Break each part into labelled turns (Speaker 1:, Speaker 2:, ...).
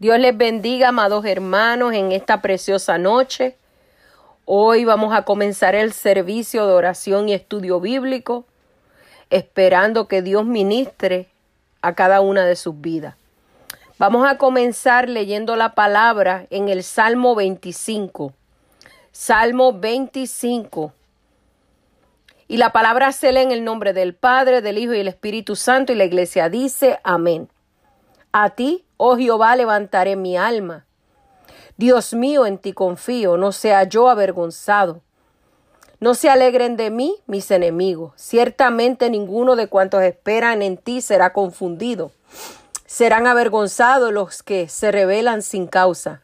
Speaker 1: Dios les bendiga, amados hermanos, en esta preciosa noche. Hoy vamos a comenzar el servicio de oración y estudio bíblico, esperando que Dios ministre a cada una de sus vidas. Vamos a comenzar leyendo la palabra en el Salmo 25. Salmo 25. Y la palabra se lee en el nombre del Padre, del Hijo y del Espíritu Santo y la iglesia dice amén. A ti, oh Jehová, levantaré mi alma. Dios mío, en ti confío, no sea yo avergonzado. No se alegren de mí mis enemigos. Ciertamente ninguno de cuantos esperan en ti será confundido. Serán avergonzados los que se rebelan sin causa.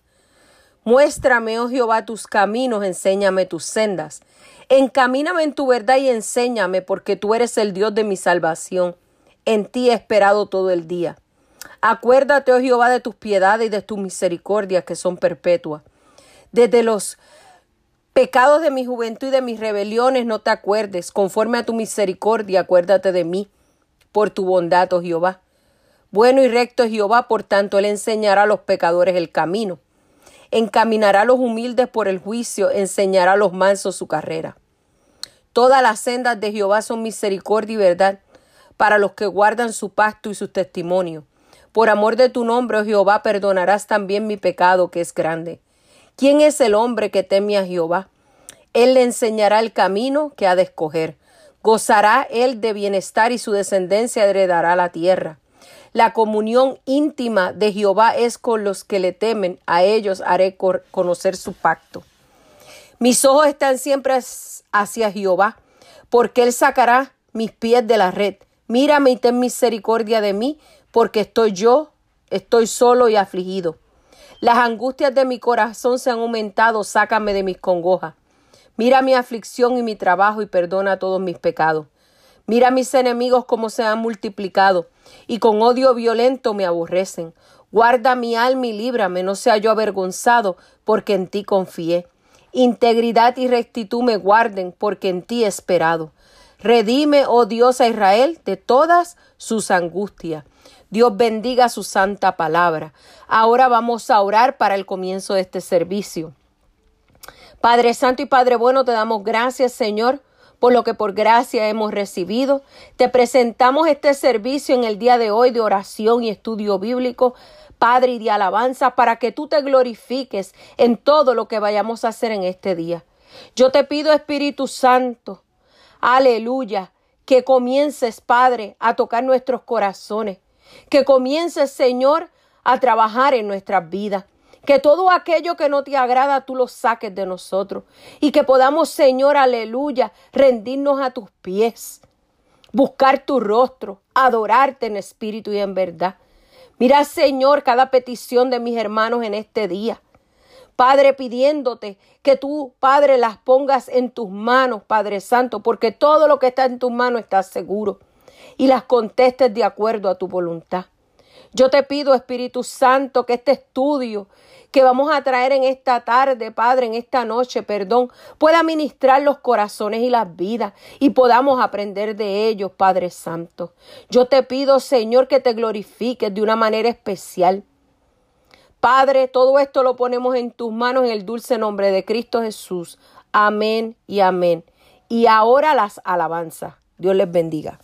Speaker 1: Muéstrame, oh Jehová, tus caminos, enséñame tus sendas. Encamíname en tu verdad y enséñame, porque tú eres el Dios de mi salvación. En ti he esperado todo el día. Acuérdate, oh Jehová, de tus piedades y de tus misericordias que son perpetuas. Desde los pecados de mi juventud y de mis rebeliones no te acuerdes. Conforme a tu misericordia, acuérdate de mí, por tu bondad, oh Jehová. Bueno y recto es Jehová, por tanto él enseñará a los pecadores el camino. Encaminará a los humildes por el juicio, enseñará a los mansos su carrera. Todas las sendas de Jehová son misericordia y verdad para los que guardan su pacto y su testimonio. Por amor de tu nombre, oh Jehová, perdonarás también mi pecado, que es grande. ¿Quién es el hombre que teme a Jehová? Él le enseñará el camino que ha de escoger. Gozará él de bienestar y su descendencia heredará la tierra. La comunión íntima de Jehová es con los que le temen, a ellos haré conocer su pacto. Mis ojos están siempre hacia Jehová, porque él sacará mis pies de la red. Mírame y ten misericordia de mí, porque estoy yo, estoy solo y afligido. Las angustias de mi corazón se han aumentado, sácame de mis congojas. Mira mi aflicción y mi trabajo y perdona todos mis pecados. Mira mis enemigos como se han multiplicado y con odio violento me aborrecen. Guarda mi alma y líbrame, no sea yo avergonzado, porque en ti confié. Integridad y rectitud me guarden, porque en ti he esperado. Redime, oh Dios, a Israel de todas sus angustias. Dios bendiga su santa palabra. Ahora vamos a orar para el comienzo de este servicio. Padre Santo y Padre Bueno, te damos gracias, Señor, por lo que por gracia hemos recibido. Te presentamos este servicio en el día de hoy de oración y estudio bíblico. Padre, y de alabanza para que tú te glorifiques en todo lo que vayamos a hacer en este día. Yo te pido, Espíritu Santo, aleluya, que comiences, Padre, a tocar nuestros corazones, que comiences, Señor, a trabajar en nuestras vidas. Que todo aquello que no te agrada tú lo saques de nosotros. Y que podamos, Señor, aleluya, rendirnos a tus pies. Buscar tu rostro, adorarte en espíritu y en verdad. Mira, Señor, cada petición de mis hermanos en este día. Padre, pidiéndote que tú, Padre, las pongas en tus manos, Padre Santo, porque todo lo que está en tus manos está seguro y las contestes de acuerdo a tu voluntad. Yo te pido, Espíritu Santo, que este estudio que vamos a traer en esta tarde, Padre, en esta noche, perdón, pueda ministrar los corazones y las vidas y podamos aprender de ellos, Padre Santo. Yo te pido, Señor, que te glorifiques de una manera especial. Padre, todo esto lo ponemos en tus manos en el dulce nombre de Cristo Jesús. Amén y amén. Y ahora las alabanzas. Dios les bendiga.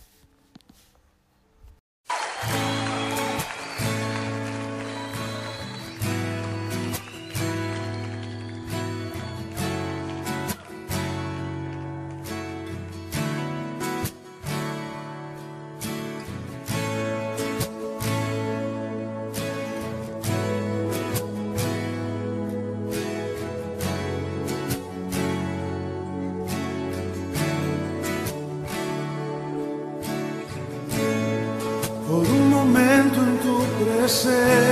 Speaker 2: Presencia,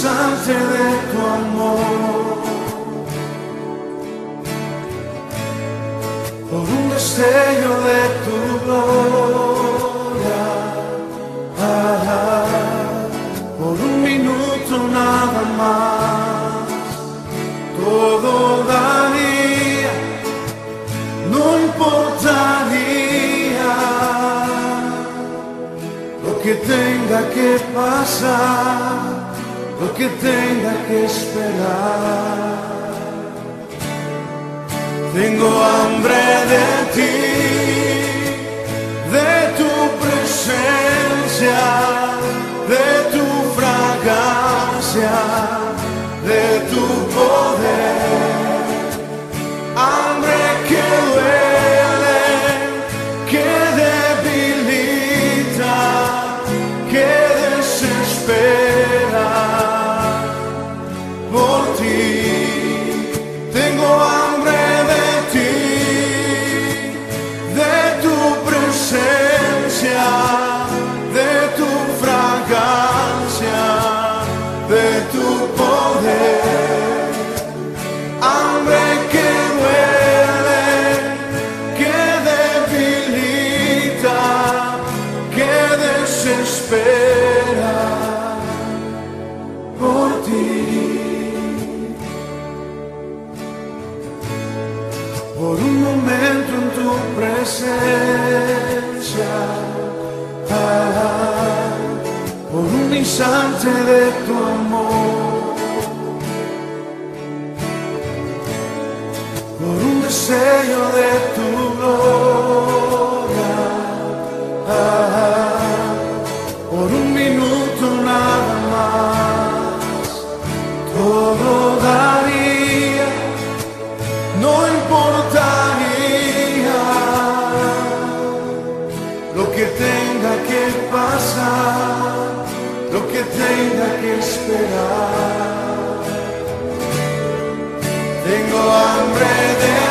Speaker 2: rehusante de tu amor. Por un destello de tu gloria, por un minuto nada más, todo daría, no importaría lo que tenga que pasar lo que tenga que esperar. Tengo hambre de ti, de tu presencia, de tu fragancia, de tu voz. Tu poder, hambre que duele, que debilita, que desespera por ti, por un momento en tu presencia, por un instante de. tenga que esperar. Tengo hambre de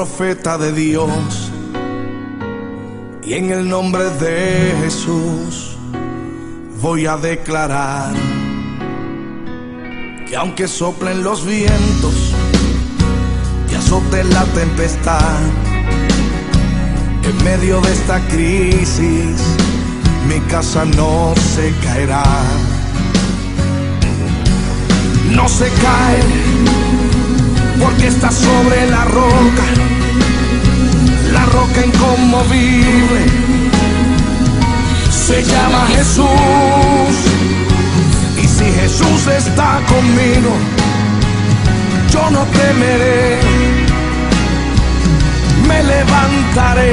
Speaker 2: profeta de Dios. Y en el nombre de Jesús voy a declarar que aunque soplen los vientos y azote la tempestad, en medio de esta crisis mi casa no se caerá. No se cae porque está sobre la roca, la roca inconmovible. Se llama Jesús. Y si Jesús está conmigo, yo no temeré. Me levantaré,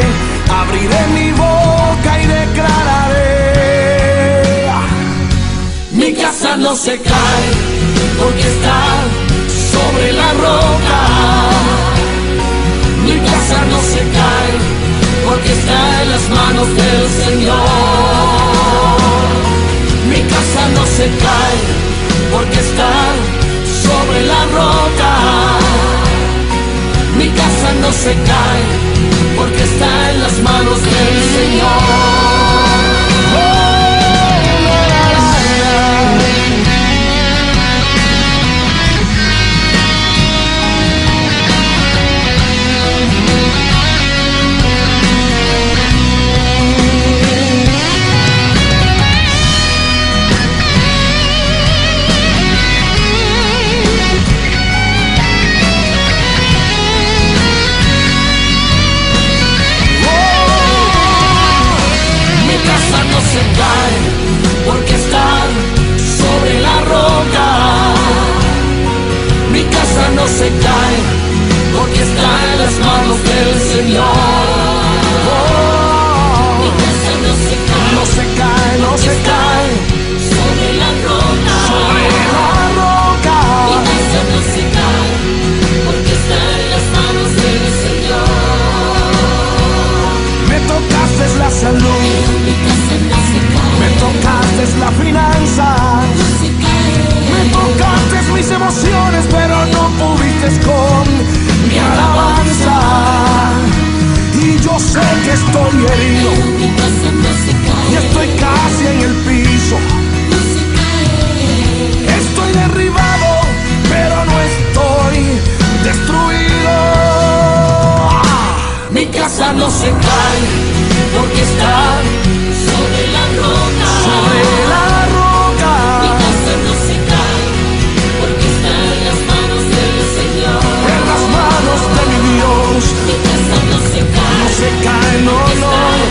Speaker 2: abriré mi boca y declararé.
Speaker 3: Mi casa no se cae porque está sobre la roca. Mi casa no se cae porque está en las manos del Señor. Mi casa no se cae porque está sobre la roca. Mi casa no se cae porque está en las manos del Señor. No se cae porque está en las manos del Señor. Mi casa no se cae,
Speaker 2: No se cae, no se cae
Speaker 3: sobre la roca.
Speaker 2: sobre la roca.
Speaker 3: Mi casa no se cae porque está en las manos del Señor.
Speaker 2: Me tocaste la salud,
Speaker 3: Mi casa no se cae,
Speaker 2: me tocaste la finanza, emociones, pero no pudiste con mi alabanza. Y yo sé que estoy herido y estoy casi en el piso. Estoy derribado, pero no estoy destruido.
Speaker 3: Mi casa no se cae no cae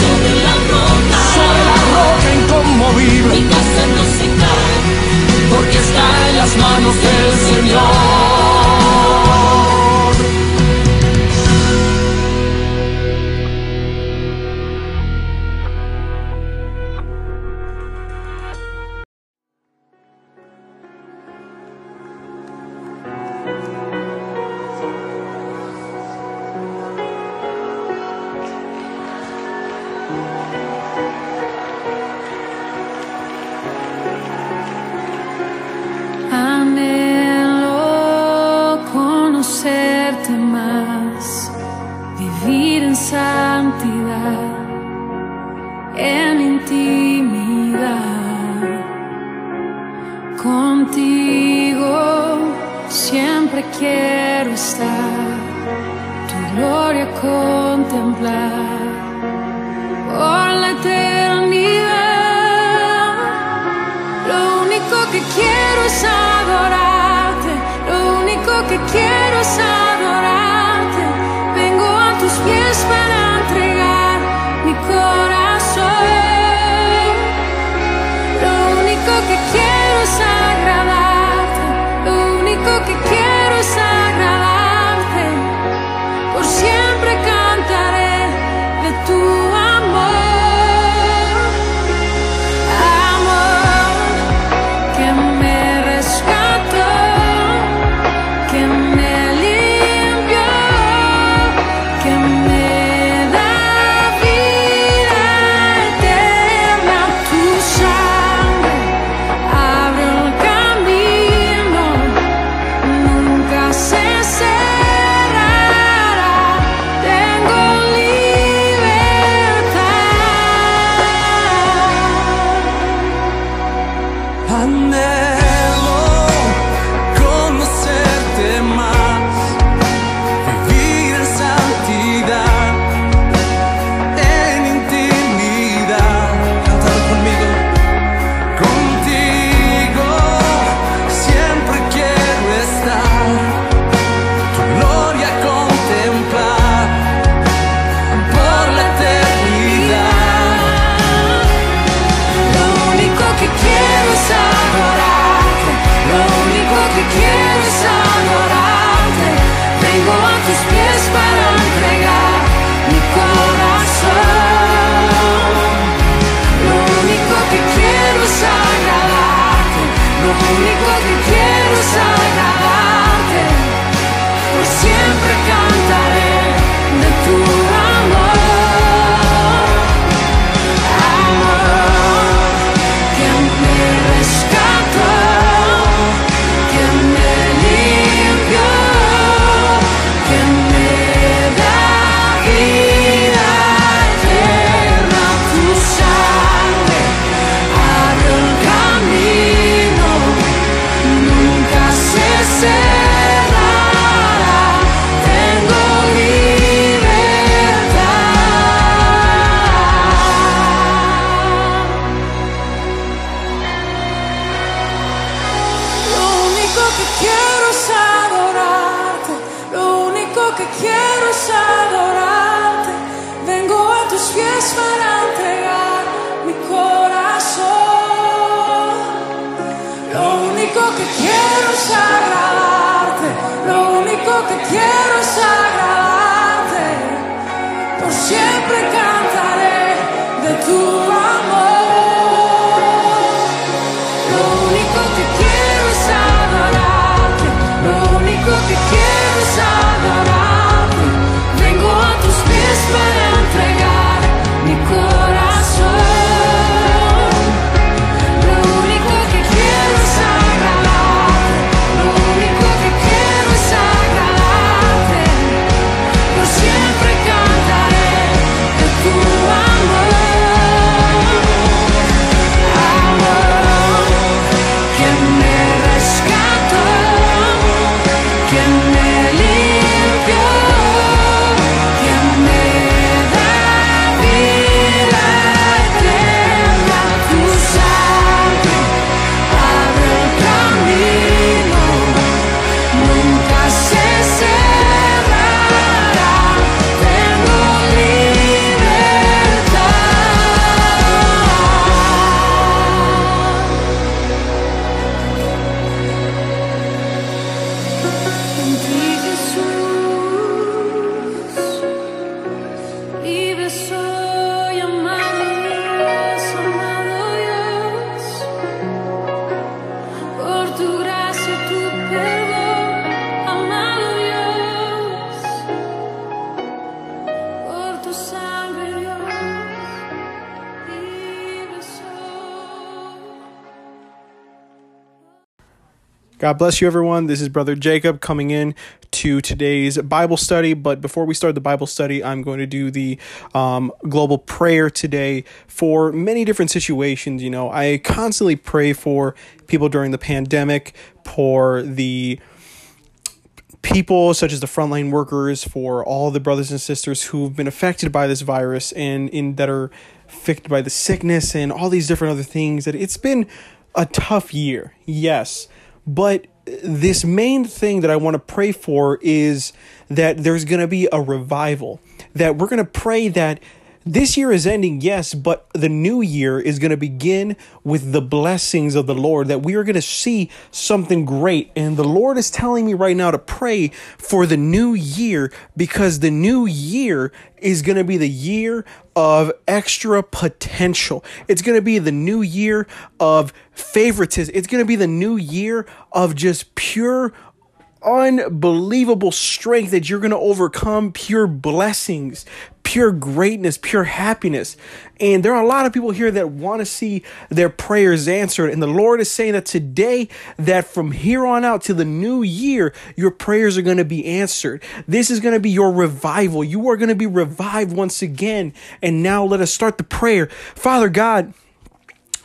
Speaker 3: sobre la roca.
Speaker 2: Sobre la roca
Speaker 3: Mi
Speaker 2: inconmovible,
Speaker 3: casa no se cae porque está en las manos del Señor.
Speaker 4: Único que quiero es
Speaker 5: God bless you, everyone. This is Brother Jacob coming in to today's Bible study. But before we start the Bible study, I'm going to do the um, global prayer today for many different situations. You know, I constantly pray for people during the pandemic, for the people such as the frontline workers, for all the brothers and sisters who've been affected by this virus and in that are affected by the sickness and all these different other things. That it's been a tough year, yes, but this main thing that I want to pray for is that there's going to be a revival. That we're going to pray that this year is ending, yes, but the new year is going to begin with the blessings of the Lord, that we are going to see something great. And the Lord is telling me right now to pray for the new year because the new year is going to be the year of extra potential. It's going to be the new year of favoritism. It's going to be the new year of just pure unbelievable strength that you're going to overcome pure blessings, pure greatness, pure happiness. And there are a lot of people here that want to see their prayers answered. And the Lord is saying that today, that from here on out to the new year, your prayers are going to be answered. This is going to be your revival. You are going to be revived once again. And now let us start the prayer. Father God,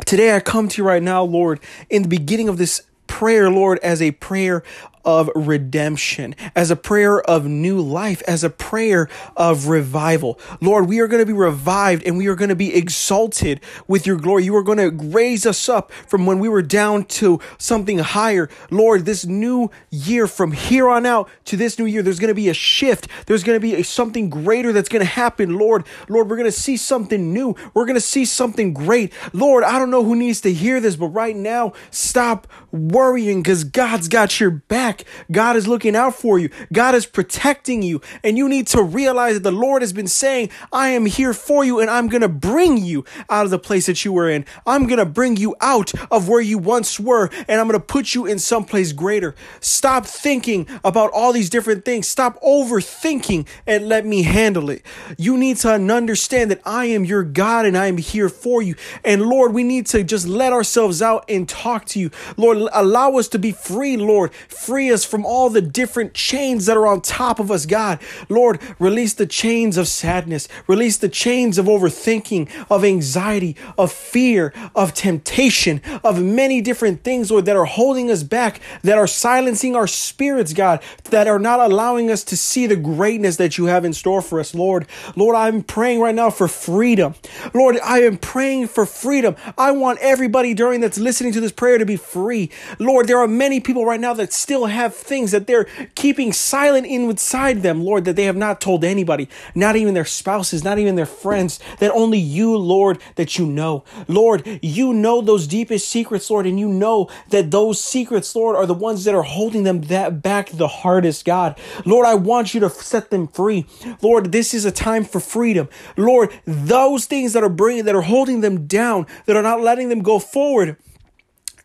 Speaker 5: Today I come to you right now, Lord, in the beginning of this prayer, Lord, as a prayer of redemption, as a prayer of new life, as a prayer of revival. Lord, we are going to be revived and we are going to be exalted with your glory. You are going to raise us up from when we were down to something higher. Lord, this new year, from here on out to this new year, there's going to be a shift. There's going to be a, something greater that's going to happen, Lord. Lord, we're going to see something new. We're going to see something great. Lord, I don't know who needs to hear this, but right now, stop worrying because God's got your back. Back. God is looking out for you. God is protecting you. And you need to realize that the Lord has been saying, I am here for you and I'm going to bring you out of the place that you were in. I'm going to bring you out of where you once were and I'm going to put you in someplace greater. Stop thinking about all these different things. Stop overthinking and let me handle it. You need to understand that I am your God and I am here for you. And Lord, we need to just let ourselves out and talk to you. Lord, allow us to be free, Lord. Free us from all the different chains that are on top of us, God. Lord, release the chains of sadness, release the chains of overthinking, of anxiety, of fear, of temptation, of many different things, Lord, that are holding us back, that are silencing our spirits, God, that are not allowing us to see the greatness that you have in store for us, Lord. Lord, I'm praying right now for freedom. Lord, I am praying for freedom. I want everybody during that's listening to this prayer to be free. Lord, there are many people right now that still have things that they're keeping silent inside them, Lord, that they have not told anybody, not even their spouses, not even their friends, that only you, Lord, that you know. Lord, you know those deepest secrets, Lord, and you know that those secrets, Lord, are the ones that are holding them that back the hardest, God. Lord, I want you to set them free. Lord, this is a time for freedom. Lord, those things that are bringing, that are holding them down, that are not letting them go forward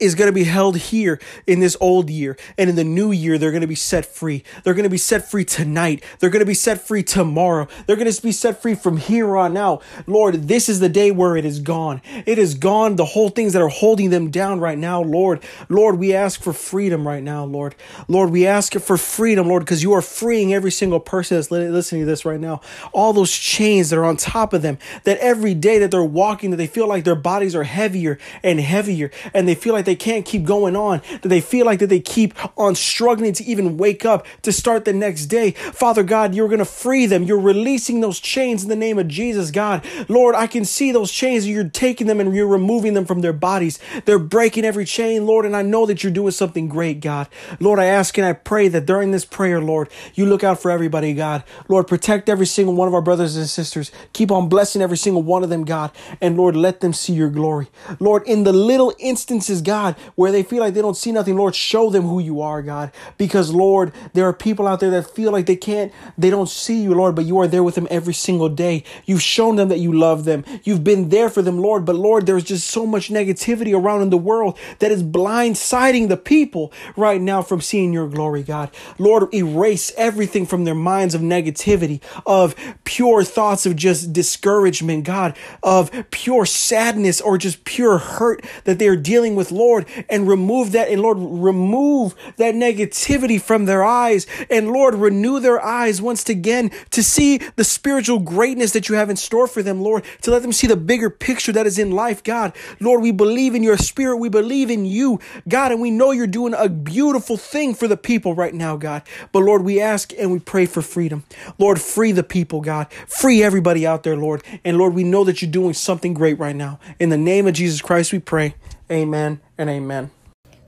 Speaker 5: is going to be held here in this old year. And in the new year, they're going to be set free. They're going to be set free tonight. They're going to be set free tomorrow. They're going to be set free from here on out. Lord, this is the day where it is gone. It is gone. The whole things that are holding them down right now, Lord. Lord, we ask for freedom right now, Lord. Lord, we ask for freedom, Lord, because you are freeing every single person that's listening to this right now. All those chains that are on top of them, that every day that they're walking, that they feel like their bodies are heavier and heavier, and they feel like they can't keep going on, that they feel like that they keep on struggling to even wake up to start the next day. Father God, you're going to free them. You're releasing those chains in the name of Jesus, God. Lord, I can see those chains. You're taking them and you're removing them from their bodies. They're breaking every chain, Lord, and I know that you're doing something great, God. Lord, I ask and I pray that during this prayer, Lord, you look out for everybody, God. Lord, protect every single one of our brothers and sisters. Keep on blessing every single one of them, God. And Lord, let them see your glory. Lord, in the little instances, God, God, where they feel like they don't see nothing, Lord, show them who you are, God. Because, Lord, there are people out there that feel like they can't, they don't see you, Lord, but you are there with them every single day. You've shown them that you love them. You've been there for them, Lord. But, Lord, there's just so much negativity around in the world that is blindsiding the people right now from seeing your glory, God. Lord, erase everything from their minds of negativity, of pure thoughts of just discouragement, God, of pure sadness or just pure hurt that they are dealing with, Lord. Lord, and remove that. And Lord, remove that negativity from their eyes. And Lord, renew their eyes once again to see the spiritual greatness that you have in store for them, Lord, to let them see the bigger picture that is in life, God. Lord, we believe in your spirit. We believe in you, God, and we know you're doing a beautiful thing for the people right now, God. But Lord, we ask and we pray for freedom. Lord, free the people, God. Free everybody out there, Lord. And Lord, we know that you're doing something great right now. In the name of Jesus Christ, we pray. Amen and amen.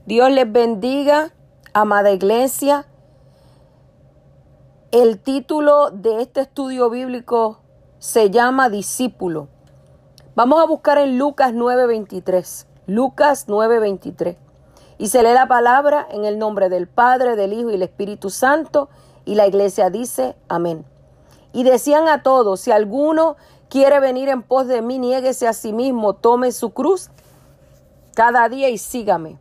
Speaker 1: Dios les bendiga, amada iglesia. El título de este estudio bíblico se llama Discípulo. Vamos a buscar en Lucas 9:23. Lucas 9:23. Y se lee la palabra en el nombre del Padre, del Hijo y del Espíritu Santo. Y la iglesia dice, amén. Y decían a todos, si alguno quiere venir en pos de mí, niéguese a sí mismo, tome su cruz cada día y sígame.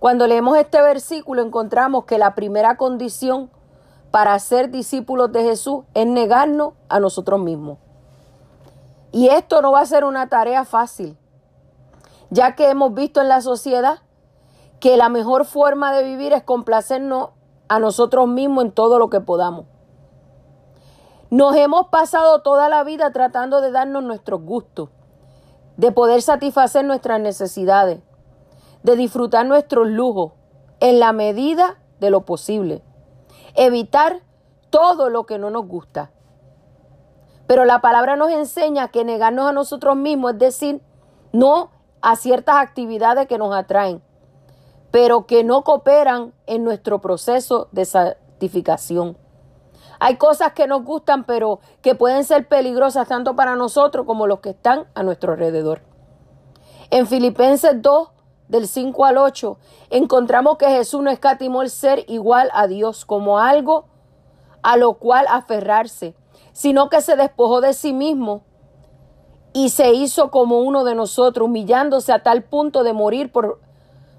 Speaker 1: Cuando leemos este versículo encontramos que la primera condición para ser discípulos de Jesús es negarnos a nosotros mismos. Y esto no va a ser una tarea fácil, ya que hemos visto en la sociedad que la mejor forma de vivir es complacernos a nosotros mismos en todo lo que podamos. Nos hemos pasado toda la vida tratando de darnos nuestros gustos, de poder satisfacer nuestras necesidades, de disfrutar nuestros lujos en la medida de lo posible. Evitar todo lo que no nos gusta. Pero la palabra nos enseña que negarnos a nosotros mismos es decir, no a ciertas actividades que nos atraen, pero que no cooperan en nuestro proceso de santificación. Hay cosas que nos gustan, pero que pueden ser peligrosas tanto para nosotros como los que están a nuestro alrededor. En Filipenses 2, del 5 al 8, encontramos que Jesús no escatimó el ser igual a Dios como algo a lo cual aferrarse, sino que se despojó de sí mismo y se hizo como uno de nosotros, humillándose a tal punto de morir por,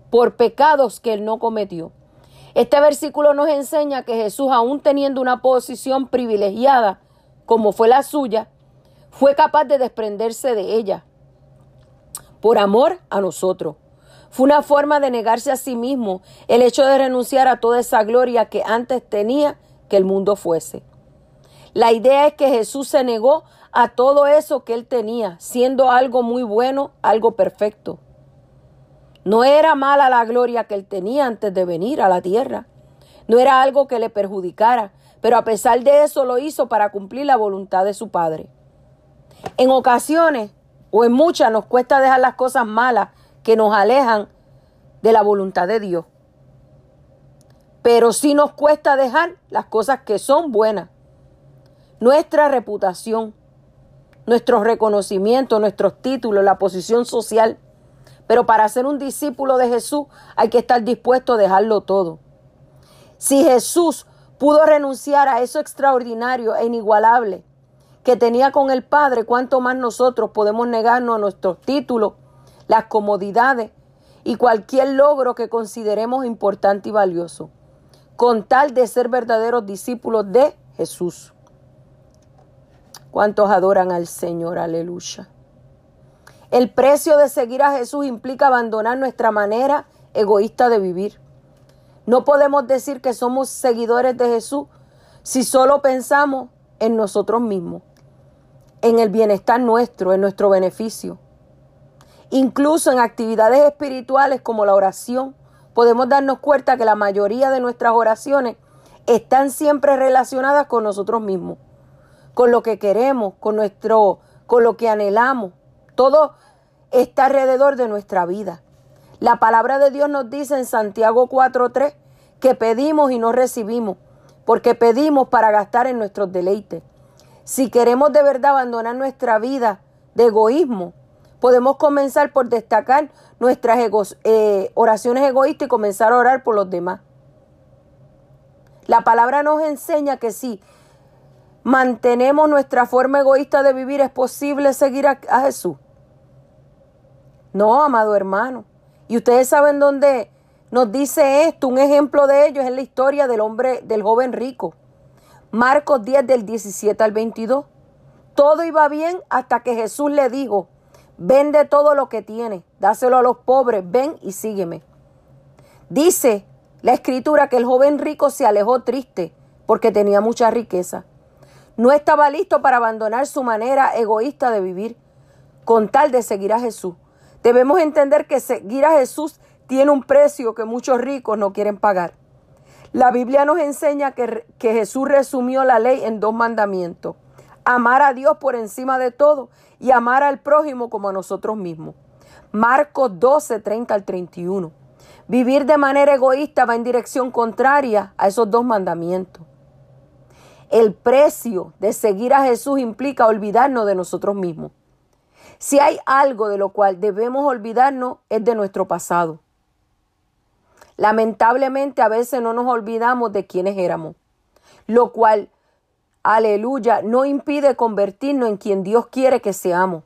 Speaker 1: por pecados que él no cometió. Este versículo nos enseña que Jesús, aún teniendo una posición privilegiada como fue la suya, fue capaz de desprenderse de ella por amor a nosotros. Fue una forma de negarse a sí mismo el hecho de renunciar a toda esa gloria que antes tenía que el mundo fuese. La idea es que Jesús se negó a todo eso que él tenía, siendo algo muy bueno, algo perfecto. No era mala la gloria que él tenía antes de venir a la tierra. No era algo que le perjudicara, pero a pesar de eso lo hizo para cumplir la voluntad de su Padre. En ocasiones, o en muchas, nos cuesta dejar las cosas malas que nos alejan de la voluntad de Dios. Pero sí nos cuesta dejar las cosas que son buenas. Nuestra reputación, nuestros reconocimientos, nuestros títulos, la posición social, pero para ser un discípulo de Jesús hay que estar dispuesto a dejarlo todo. Si Jesús pudo renunciar a eso extraordinario e inigualable que tenía con el Padre, cuánto más nosotros podemos negarnos a nuestros títulos, las comodidades y cualquier logro que consideremos importante y valioso, con tal de ser verdaderos discípulos de Jesús. ¿Cuántos adoran al Señor? Aleluya. El precio de seguir a Jesús implica abandonar nuestra manera egoísta de vivir. No podemos decir que somos seguidores de Jesús si solo pensamos en nosotros mismos, en el bienestar nuestro, en nuestro beneficio. Incluso en actividades espirituales como la oración, podemos darnos cuenta que la mayoría de nuestras oraciones están siempre relacionadas con nosotros mismos, con lo que queremos, con nuestro, con lo que anhelamos, todo está alrededor de nuestra vida. La palabra de Dios nos dice en Santiago 4:3 que pedimos y no recibimos, porque pedimos para gastar en nuestros deleites. Si queremos de verdad abandonar nuestra vida de egoísmo, podemos comenzar por destacar nuestras eh, oraciones egoístas y comenzar a orar por los demás. La palabra nos enseña que si mantenemos nuestra forma egoísta de vivir, es posible seguir a Jesús. No, amado hermano. Y ustedes saben dónde nos dice esto. Un ejemplo de ello es en la historia del hombre, del joven rico. Marcos 10 del 17 al 22. Todo iba bien hasta que Jesús le dijo, vende todo lo que tiene, dáselo a los pobres, ven y sígueme. Dice la escritura que el joven rico se alejó triste porque tenía mucha riqueza. No estaba listo para abandonar su manera egoísta de vivir con tal de seguir a Jesús. Debemos entender que seguir a Jesús tiene un precio que muchos ricos no quieren pagar. La Biblia nos enseña que, que, Jesús resumió la ley en dos mandamientos. Amar a Dios por encima de todo y amar al prójimo como a nosotros mismos. Marcos 12, 30 al 31. Vivir de manera egoísta va en dirección contraria a esos dos mandamientos. El precio de seguir a Jesús implica olvidarnos de nosotros mismos. Si hay algo de lo cual debemos olvidarnos es de nuestro pasado. Lamentablemente a veces no nos olvidamos de quienes éramos, lo cual, aleluya, no impide convertirnos en quien Dios quiere que seamos.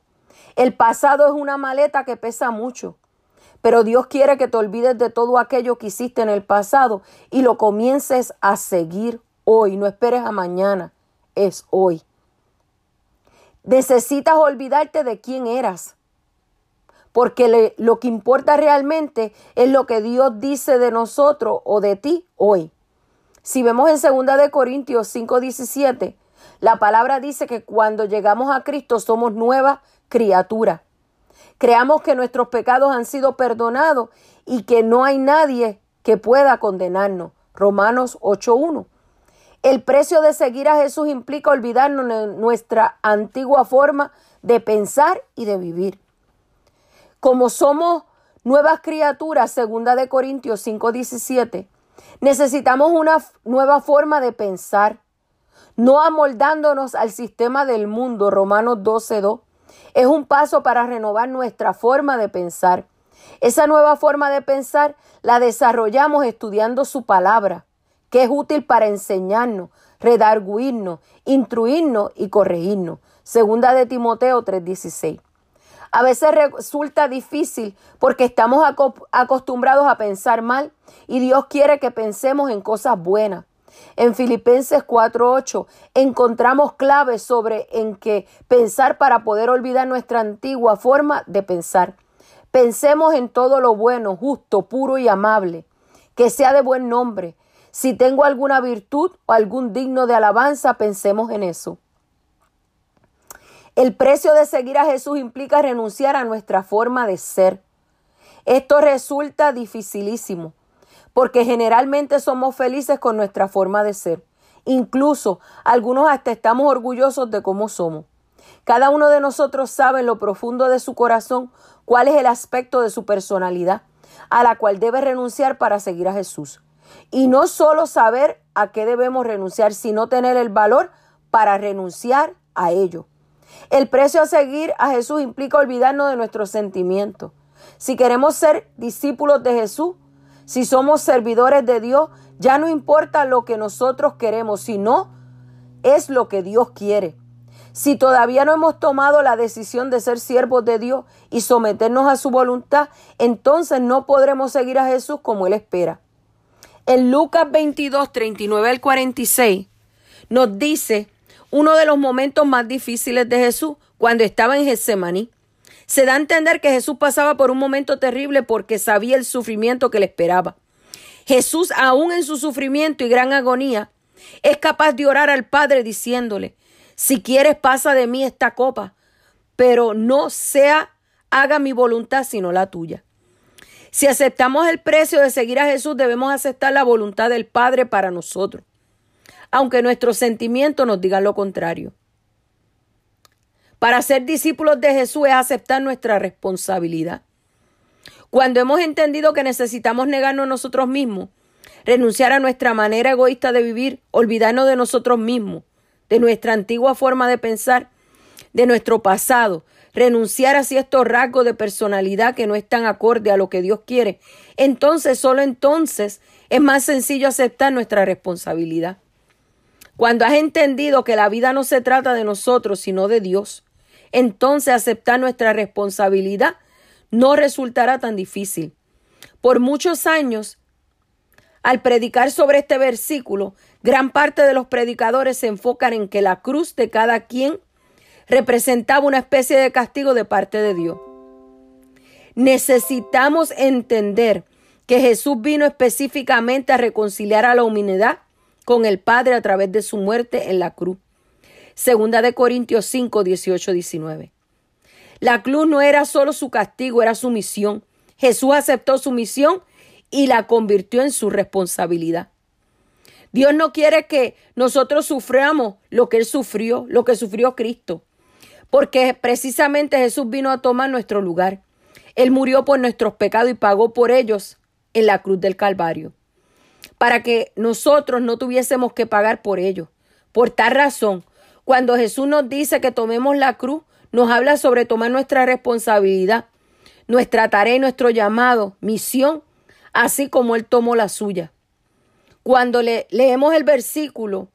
Speaker 1: El pasado es una maleta que pesa mucho, pero Dios quiere que te olvides de todo aquello que hiciste en el pasado y lo comiences a seguir hoy. No esperes a mañana, es hoy. Necesitas olvidarte de quién eras. Porque lo que importa realmente es lo que Dios dice de nosotros o de ti hoy. Si vemos en 2 de Corintios 5:17, la palabra dice que cuando llegamos a Cristo somos nuevas criaturas. Creamos que nuestros pecados han sido perdonados y que no hay nadie que pueda condenarnos. Romanos 8:1. El precio de seguir a Jesús implica olvidarnos de nuestra antigua forma de pensar y de vivir. Como somos nuevas criaturas, segunda de Corintios 5:17, necesitamos una nueva forma de pensar, no amoldándonos al sistema del mundo, Romanos 12:2. Es un paso para renovar nuestra forma de pensar. Esa nueva forma de pensar la desarrollamos estudiando su palabra, que es útil para enseñarnos, redarguirnos, instruirnos y corregirnos. Segunda de Timoteo 3:16. A veces resulta difícil porque estamos acostumbrados a pensar mal y Dios quiere que pensemos en cosas buenas. En Filipenses 4:8 encontramos claves sobre en qué pensar para poder olvidar nuestra antigua forma de pensar. Pensemos en todo lo bueno, justo, puro y amable, que sea de buen nombre. Si tengo alguna virtud o algún digno de alabanza, pensemos en eso. El precio de seguir a Jesús implica renunciar a nuestra forma de ser. Esto resulta dificilísimo, porque generalmente somos felices con nuestra forma de ser. Incluso algunos hasta estamos orgullosos de cómo somos. Cada uno de nosotros sabe en lo profundo de su corazón cuál es el aspecto de su personalidad a la cual debe renunciar para seguir a Jesús. Y no solo saber a qué debemos renunciar, sino tener el valor para renunciar a ello. El precio a seguir a Jesús implica olvidarnos de nuestros sentimientos. Si queremos ser discípulos de Jesús, si somos servidores de Dios, ya no importa lo que nosotros queremos, sino es lo que Dios quiere. Si todavía no hemos tomado la decisión de ser siervos de Dios y someternos a su voluntad, entonces no podremos seguir a Jesús como Él espera. En Lucas 22, 39 al 46 nos dice uno de los momentos más difíciles de Jesús cuando estaba en Getsemaní. Se da a entender que Jesús pasaba por un momento terrible porque sabía el sufrimiento que le esperaba. Jesús, aún en su sufrimiento y gran agonía, es capaz de orar al Padre diciéndole, si quieres, pasa de mí esta copa, pero no sea haga mi voluntad sino la tuya. Si aceptamos el precio de seguir a Jesús, debemos aceptar la voluntad del Padre para nosotros, aunque nuestros sentimientos nos digan lo contrario. Para ser discípulos de Jesús es aceptar nuestra responsabilidad. Cuando hemos entendido que necesitamos negarnos nosotros mismos, renunciar a nuestra manera egoísta de vivir, olvidarnos de nosotros mismos, de nuestra antigua forma de pensar, de nuestro pasado, renunciar a estos rasgos de personalidad que no están acorde a lo que Dios quiere, entonces, solo entonces, es más sencillo aceptar nuestra responsabilidad. Cuando has entendido que la vida no se trata de nosotros, sino de Dios, entonces aceptar nuestra responsabilidad no resultará tan difícil. Por muchos años, al predicar sobre este versículo, Gran parte de los predicadores se enfocan en que la cruz de cada quien representaba una especie de castigo de parte de Dios. Necesitamos entender que Jesús vino específicamente a reconciliar a la humanidad con el Padre a través de su muerte en la cruz. Segunda de Corintios 5, 18, 19. La cruz no era solo su castigo, era su misión. Jesús aceptó su misión y la convirtió en su responsabilidad. Dios no quiere que nosotros suframos lo que Él sufrió, lo que sufrió Cristo, porque precisamente Jesús vino a tomar nuestro lugar. Él murió por nuestros pecados y pagó por ellos en la cruz del Calvario, para que nosotros no tuviésemos que pagar por ellos. Por tal razón, cuando Jesús nos dice que tomemos la cruz, nos habla sobre tomar nuestra responsabilidad, nuestra tarea y nuestro llamado, misión, así como Él tomó la suya. Cuando le, leemos el versículo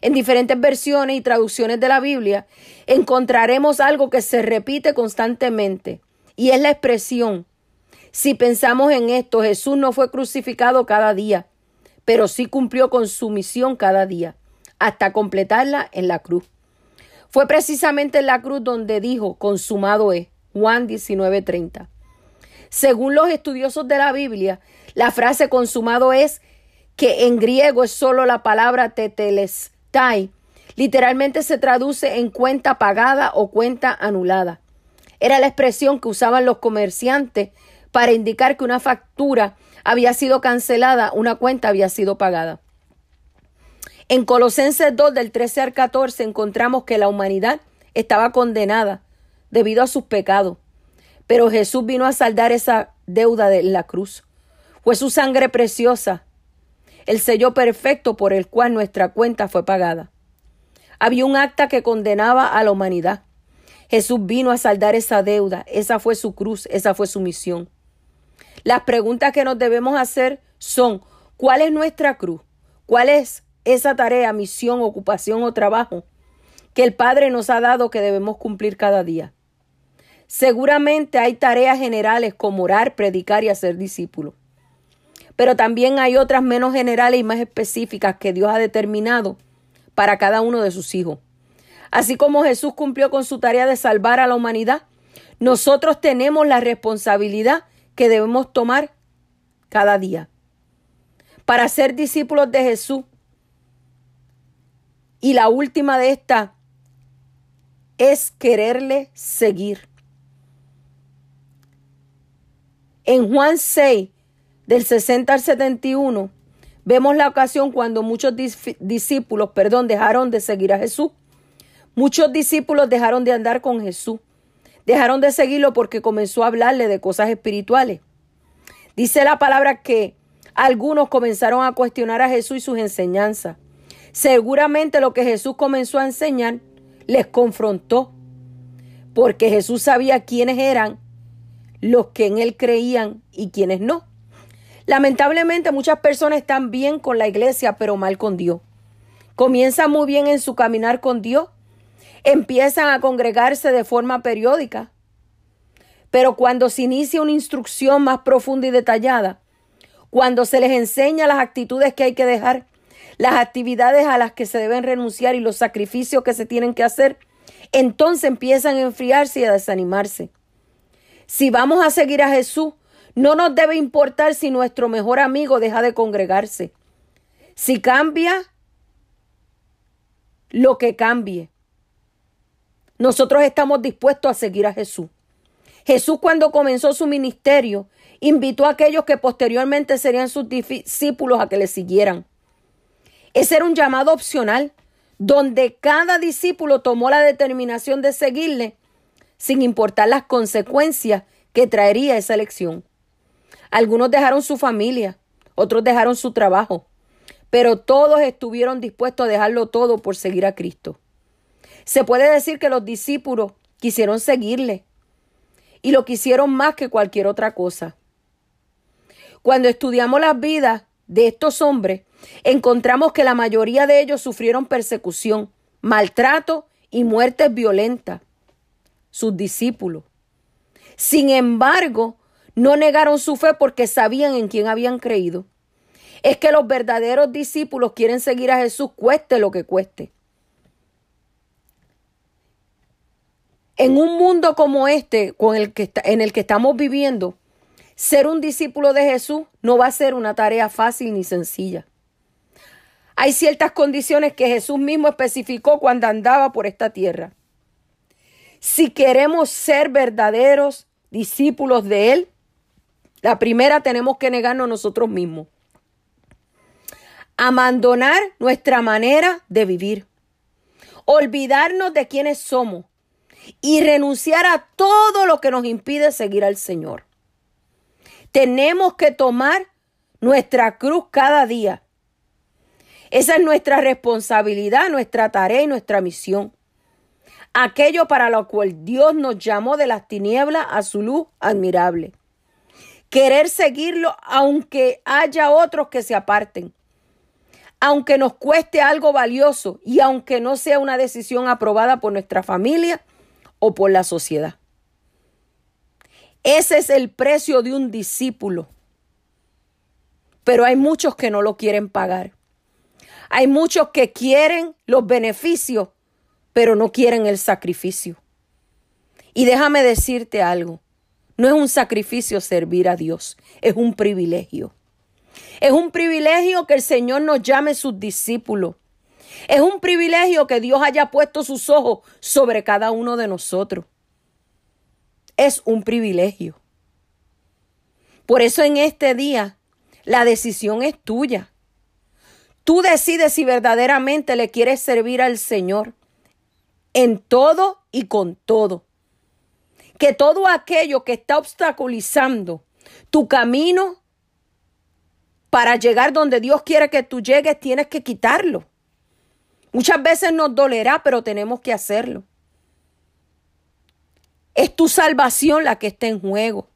Speaker 1: en diferentes versiones y traducciones de la Biblia, encontraremos algo que se repite constantemente y es la expresión. Si pensamos en esto, Jesús no fue crucificado cada día, pero sí cumplió con su misión cada día, hasta completarla en la cruz. Fue precisamente en la cruz donde dijo, consumado es, Juan 19:30. Según los estudiosos de la Biblia, la frase consumado es que en griego es solo la palabra tetelestai, literalmente se traduce en cuenta pagada o cuenta anulada. Era la expresión que usaban los comerciantes para indicar que una factura había sido cancelada, una cuenta había sido pagada. En Colosenses 2 del 13 al 14 encontramos que la humanidad estaba condenada debido a sus pecados, pero Jesús vino a saldar esa deuda de la cruz. Fue su sangre preciosa el sello perfecto por el cual nuestra cuenta fue pagada. Había un acta que condenaba a la humanidad. Jesús vino a saldar esa deuda, esa fue su cruz, esa fue su misión. Las preguntas que nos debemos hacer son, ¿cuál es nuestra cruz? ¿Cuál es esa tarea, misión, ocupación o trabajo que el Padre nos ha dado que debemos cumplir cada día? Seguramente hay tareas generales como orar, predicar y hacer discípulos. Pero también hay otras menos generales y más específicas que Dios ha determinado para cada uno de sus hijos. Así como Jesús cumplió con su tarea de salvar a la humanidad, nosotros tenemos la responsabilidad que debemos tomar cada día para ser discípulos de Jesús. Y la última de estas es quererle seguir. En Juan 6, del 60 al 71, vemos la ocasión cuando muchos discípulos, perdón, dejaron de seguir a Jesús. Muchos discípulos dejaron de andar con Jesús. Dejaron de seguirlo porque comenzó a hablarle de cosas espirituales. Dice la palabra que algunos comenzaron a cuestionar a Jesús y sus enseñanzas. Seguramente lo que Jesús comenzó a enseñar les confrontó, porque Jesús sabía quiénes eran los que en él creían y quiénes no. Lamentablemente muchas personas están bien con la iglesia, pero mal con Dios. Comienzan muy bien en su caminar con Dios, empiezan a congregarse de forma periódica. Pero cuando se inicia una instrucción más profunda y detallada, cuando se les enseña las actitudes que hay que dejar, las actividades a las que se deben renunciar y los sacrificios que se tienen que hacer, entonces empiezan a enfriarse y a desanimarse. Si vamos a seguir a Jesús, no nos debe importar si nuestro mejor amigo deja de congregarse. Si cambia, lo que cambie. Nosotros estamos dispuestos a seguir a Jesús. Jesús cuando comenzó su ministerio invitó a aquellos que posteriormente serían sus discípulos a que le siguieran. Ese era un llamado opcional, donde cada discípulo tomó la determinación de seguirle sin importar las consecuencias que traería esa elección. Algunos dejaron su familia, otros dejaron su trabajo, pero todos estuvieron dispuestos a dejarlo todo por seguir a Cristo. Se puede decir que los discípulos quisieron seguirle y lo quisieron más que cualquier otra cosa. Cuando estudiamos las vidas de estos hombres, encontramos que la mayoría de ellos sufrieron persecución, maltrato y muertes violentas. Sus discípulos. Sin embargo, no negaron su fe porque sabían en quién habían creído. Es que los verdaderos discípulos quieren seguir a Jesús cueste lo que cueste. En un mundo como este, con el que en el que estamos viviendo, ser un discípulo de Jesús no va a ser una tarea fácil ni sencilla. Hay ciertas condiciones que Jesús mismo especificó cuando andaba por esta tierra. Si queremos ser verdaderos discípulos de Él, la primera tenemos que negarnos nosotros mismos. Abandonar nuestra manera de vivir. Olvidarnos de quiénes somos y renunciar a todo lo que nos impide seguir al Señor. Tenemos que tomar nuestra cruz cada día. Esa es nuestra responsabilidad, nuestra tarea y nuestra misión. Aquello para lo cual Dios nos llamó de las tinieblas a su luz admirable. Querer seguirlo aunque haya otros que se aparten. Aunque nos cueste algo valioso y aunque no sea una decisión aprobada por nuestra familia o por la sociedad. Ese es el precio de un discípulo. Pero hay muchos que no lo quieren pagar. Hay muchos que quieren los beneficios, pero no quieren el sacrificio. Y déjame decirte algo. No es un sacrificio servir a Dios, es un privilegio. Es un privilegio que el Señor nos llame sus discípulos. Es un privilegio que Dios haya puesto sus ojos sobre cada uno de nosotros. Es un privilegio. Por eso en este día la decisión es tuya. Tú decides si verdaderamente le quieres servir al Señor en todo y con todo. Que todo aquello que está obstaculizando tu camino para llegar donde Dios quiere que tú llegues, tienes que quitarlo. Muchas veces nos dolerá, pero tenemos que hacerlo. Es tu salvación la que está en juego.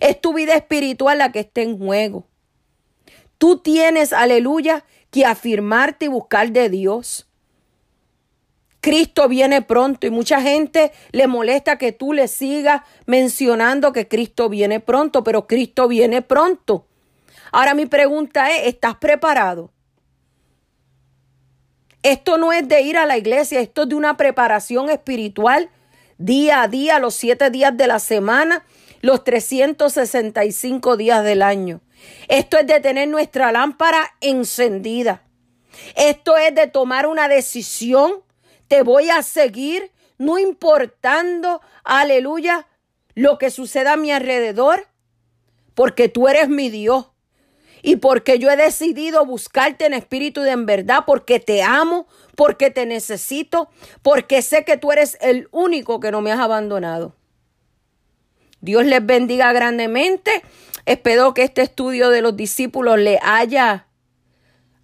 Speaker 1: Es tu vida espiritual la que está en juego. Tú tienes, aleluya, que afirmarte y buscar de Dios. Cristo viene pronto y mucha gente le molesta que tú le sigas mencionando que Cristo viene pronto, pero Cristo viene pronto. Ahora mi pregunta es, ¿estás preparado? Esto no es de ir a la iglesia, esto es de una preparación espiritual día a día, los siete días de la semana, los 365 días del año. Esto es de tener nuestra lámpara encendida. Esto es de tomar una decisión. Te voy a seguir, no importando, aleluya, lo que suceda a mi alrededor, porque tú eres mi Dios y porque yo he decidido buscarte en espíritu y en verdad, porque te amo, porque te necesito, porque sé que tú eres el único que no me has abandonado. Dios les bendiga grandemente. Espero que este estudio de los discípulos le haya,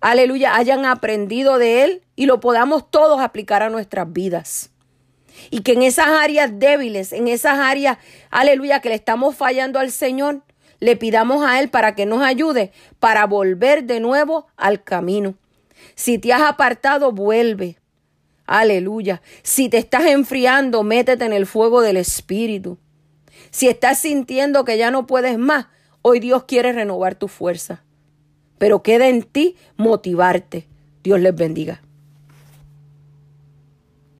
Speaker 1: aleluya, hayan aprendido de él y lo podamos todos aplicar a nuestras vidas. Y que en esas áreas débiles, en esas áreas, aleluya, que le estamos fallando al Señor, le pidamos a Él para que nos ayude para volver de nuevo al camino. Si te has apartado, vuelve. Aleluya. Si te estás enfriando, métete en el fuego del Espíritu. Si estás sintiendo que ya no puedes más, hoy Dios quiere renovar tu fuerza. Pero queda en ti motivarte. Dios les bendiga.